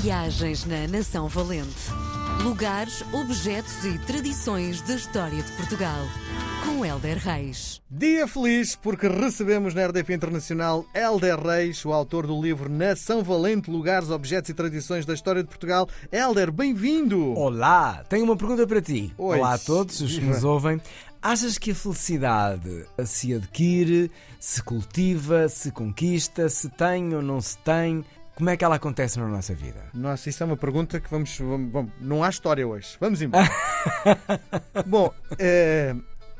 Viagens na Nação Valente. Lugares, objetos e tradições da história de Portugal. Com Helder Reis. Dia feliz porque recebemos na RDP Internacional Helder Reis, o autor do livro Nação Valente, Lugares, Objetos e Tradições da História de Portugal. Helder, bem-vindo! Olá, tenho uma pergunta para ti. Oi. Olá a todos os que nos ouvem. Achas que a felicidade se adquire, se cultiva, se conquista, se tem ou não se tem? Como é que ela acontece na nossa vida? Nossa, isso é uma pergunta que vamos. vamos- vamos- não há história hoje. Vamos embora. Bom, eh,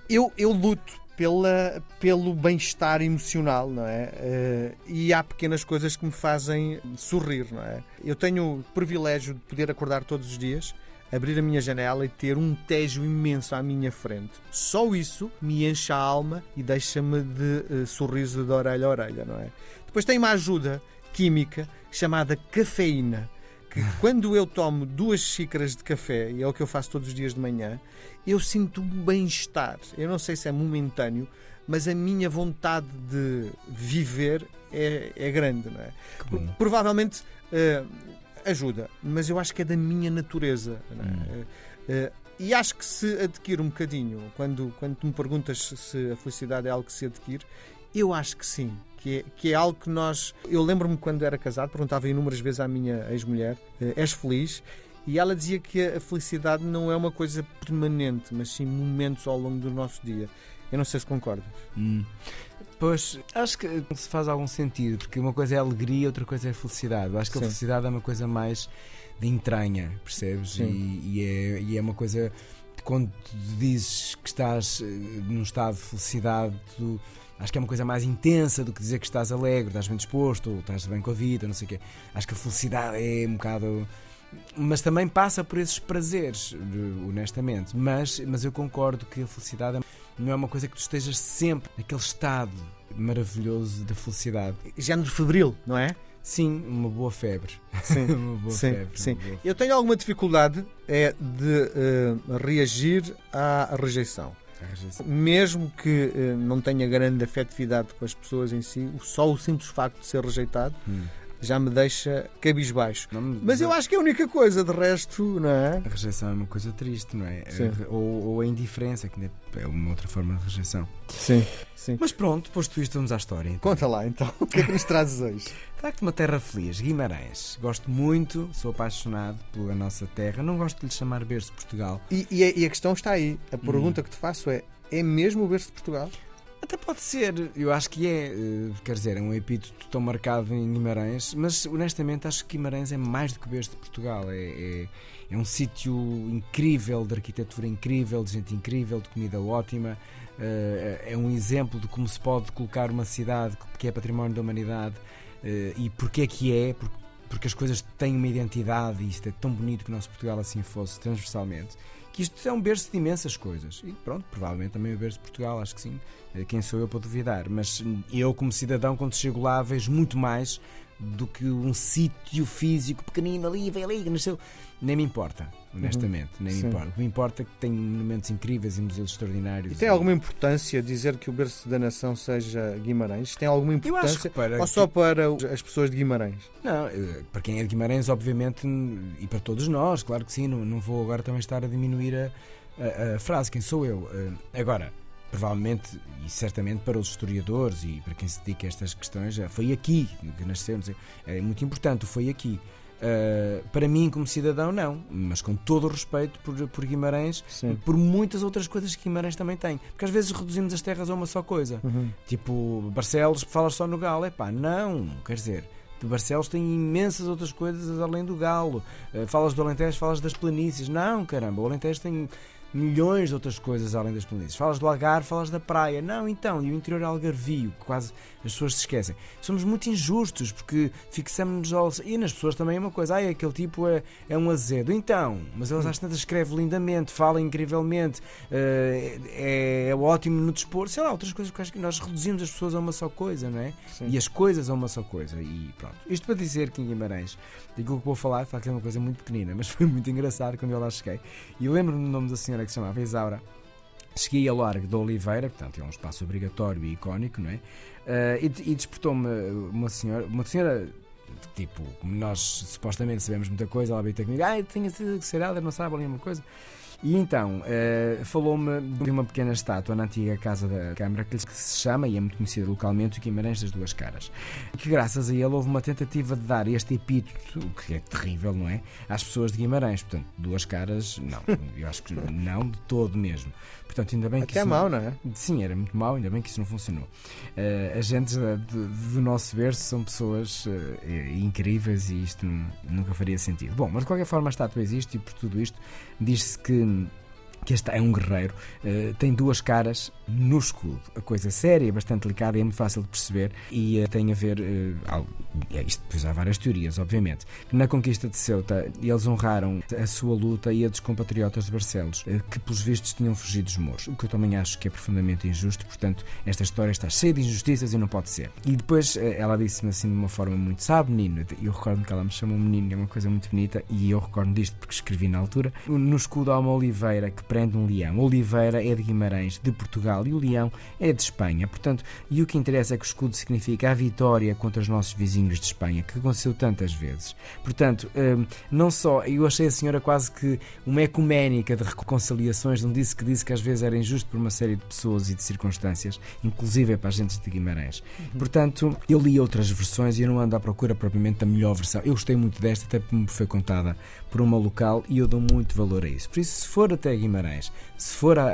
eu, eu luto pela, pelo bem-estar emocional, não é? Eh, e há pequenas coisas que me fazem sorrir, não é? Eu tenho o privilégio de poder acordar todos os dias. Abrir a minha janela e ter um tejo imenso à minha frente. Só isso me enche a alma e deixa-me de eh, sorriso de orelha a orelha, não é? Depois tem uma ajuda química chamada cafeína que quando eu tomo duas xícaras de café, e é o que eu faço todos os dias de manhã, eu sinto um bem-estar. Eu não sei se é momentâneo, mas a minha vontade de viver é, é grande, não é? Provavelmente eh, ajuda, mas eu acho que é da minha natureza. é? Hum. Eh, e acho que se adquire um bocadinho, quando, quando tu me perguntas se- se a felicidade é algo que se adquire, eu acho que sim. Que é, que é algo que nós. Eu lembro-me quando era casado, perguntava inúmeras vezes à minha ex-mulher: eh, És feliz? E ela dizia que a felicidade não é uma coisa permanente, mas sim momentos ao longo do nosso dia. Eu não sei se concordas. Hum. Pois, acho que se faz algum sentido, porque uma coisa é alegria, outra coisa é felicidade. Eu acho que Sim. a felicidade é uma coisa mais de entranha, percebes? E, e é, e é uma coisa. Quando dizes que estás eh, num estado de felicidade, tu- acho que é uma coisa mais intensa do que dizer que estás alegre, estás bem disposto, ou estás bem com a vida, não sei o quê. Acho que a felicidade é um bocado. Mas também passa por esses prazeres, honestamente. Mas, mas eu concordo que a felicidade não é uma coisa que tu estejas sempre naquele estado maravilhoso da felicidade. Género febril, não é? Sim, uma boa febre. Sim. uma boa Sim, febre. sim. boa- Eu tenho alguma dificuldade é de eh, reagir à rejeição. Mesmo que eh, não tenha grande afetividade com as pessoas em si, só o simples facto de ser rejeitado Hum. Já me deixa cabisbaixo. Me- Mas eu acho que é a única coisa, de resto, não é? A rejeição é uma coisa triste, não é? Sim. Ou, ou a indiferença, que é uma outra forma de rejeição. Sim. Sim. Mas pronto, posto isto, vamos à história. então. Conta lá então, o que é que nos trazes hoje? Trago-te uma terra feliz, Guimarães. Gosto muito, sou apaixonado pela nossa terra. Não gosto de lhe chamar berço de Portugal. E, e a, e a questão está aí. A pergunta que te faço é: é mesmo o berço de Portugal? Até pode ser, eu acho que é, eh, quer dizer, é um epíteto tão marcado em Guimarães, mas honestamente acho que Guimarães é mais do que berço de Portugal. É, é, é um sítio incrível, de arquitetura incrível, de gente incrível, de comida ótima. eh, é um exemplo de como se pode colocar uma cidade que é património da humanidade eh, e porque é que é, porque, porque as coisas têm uma identidade e isto é tão bonito que o nosso Portugal assim fosse transversalmente. Que isto é um berço de imensas coisas. E pronto, provavelmente também o berço de Portugal, acho que sim. Eh, Quem sou eu para duvidar? Mas eu, como cidadão, quando chego lá, vejo muito mais do que um sítio físico pequenino ali, vem ali, nasceu. Nem me importa, honestamente. Nem me Sim. importa. O que me importa é que tem monumentos incríveis e museus extraordinários. E tem alguma importância dizer que o berço da nação seja Guimarães? Tem alguma importância? que para. Ou só para as pessoas de Guimarães? Não, para quem é de Guimarães, obviamente, e para todos nós, claro que sim, não, não vou agora também estar a diminuir a, a- a frase, quem sou eu. Eh, Agora, provavelmente e certamente para os historiadores e para quem se dedica a estas questões, foi aqui que sei, é muito importante, foi aqui. Eh, para mim, como cidadão, não, mas com todo o respeito por, por Guimarães e Sim. por muitas outras coisas que Guimarães também tem. Porque às vezes reduzimos as terras a uma só coisa. Uhum. Tipo, Barcelos, falas só no Galo. É pá, não, quer dizer, de Barcelos tem imensas outras coisas além do Galo. Eh, falas do Alentejo, falas das planícies. Não, caramba, o Alentejo tem milhões de outras coisas além das planícies. Falas do Algarve, falas da praia. Não, então, e o interior algarvio, que quase as pessoas se esquecem. Somos muito injustos porque fixamos-nos ao... E nas pessoas também é uma coisa. Ai, aquele tipo é, é um azedo. Então, mas eles às tantas escreve lindamente, fala incrivelmente, eh, é, é ótimo no dispor. Sei lá, outras coisas que eu acho que nós reduzimos as pessoas a uma só coisa, não é? Sim. E as coisas a uma só coisa. E pronto. Isto para dizer que em Guimarães, daquilo que vou falar, de facto é uma coisa muito pequenina, mas foi muito engraçado quando eu lá cheguei. E lembro-me do nome da senhora que se chamava Isaura. Cheguei a Largo da Oliveira, portanto é um espaço obrigatório e icónico, não é? Eh, e, e despertou-me uma senhora, uma senhora Tipo, como nós supostamente sabemos muita coisa, ela ter comigo, ah, tinha que ser Helder, não sabe ali uma coisa. E então, uh, falou-me de uma pequena estátua na antiga Casa da Câmara que se chama, e é muito conhecida localmente, o Guimarães das Duas Caras. Que graças a ele houve uma tentativa de dar este epíteto, o que é terrível, não é? Às pessoas de Guimarães. Portanto, duas caras, não. Eu acho que não de todo mesmo. Portanto, ainda bem Até que. é mau, não é? Sim, era muito mau, ainda bem que isso não funcionou. Uh, as gentes do nosso berço são pessoas uh, incríveis e isto nunca faria sentido. Bom, mas de qualquer forma a estátua existe e por tudo isto diz-se que in que este é um guerreiro, uh, tem duas caras no escudo. A coisa séria, bastante delicada e é muito fácil de perceber e uh, tem a ver, uh, isto depois há várias teorias, obviamente, na conquista de Ceuta eles honraram a sua luta e a dos compatriotas de Barcelos, que pelos vistos tinham fugido dos moros, o que eu também acho que é profundamente injusto, portanto esta história está cheia de injustiças e não pode ser. E depois ela disse-me assim de uma forma muito, sabe menino, eu recordo que ela me chamou menino, é uma coisa muito bonita e eu recordo disto porque escrevi na altura, no escudo há uma oliveira que prende um leão. Oliveira é de Guimarães, de Portugal, e o leão é de Espanha. Portanto, e o que interessa é que o escudo significa a vitória contra os nossos vizinhos de Espanha, que aconteceu tantas vezes. Portanto, hum, não só, eu achei a senhora quase que uma ecuménica de reconciliações, não disse que disse que às vezes era injusto por uma série de pessoas e de circunstâncias, inclusive para a gente de Guimarães. Uhum. Portanto, eu li outras versões e eu não ando à procura propriamente da melhor versão. Eu gostei muito desta, até porque me foi contada por uma local e eu dou muito valor a isso. Por isso, se for até Guimarães, se for a,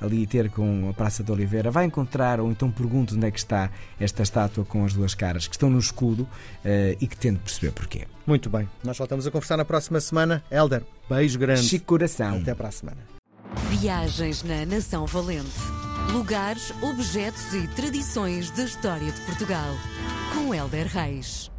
a, ali ter com a Praça de Oliveira, vai encontrar, ou então pergunte onde é que está esta estátua com as duas caras, que estão no escudo uh, e que tente perceber porquê. Muito bem. Nós voltamos a conversar na próxima semana. Helder, beijo grande. Chico coração. Até para a semana. Viagens na Nação Valente. Lugares, objetos e tradições da história de Portugal. Com Helder Reis.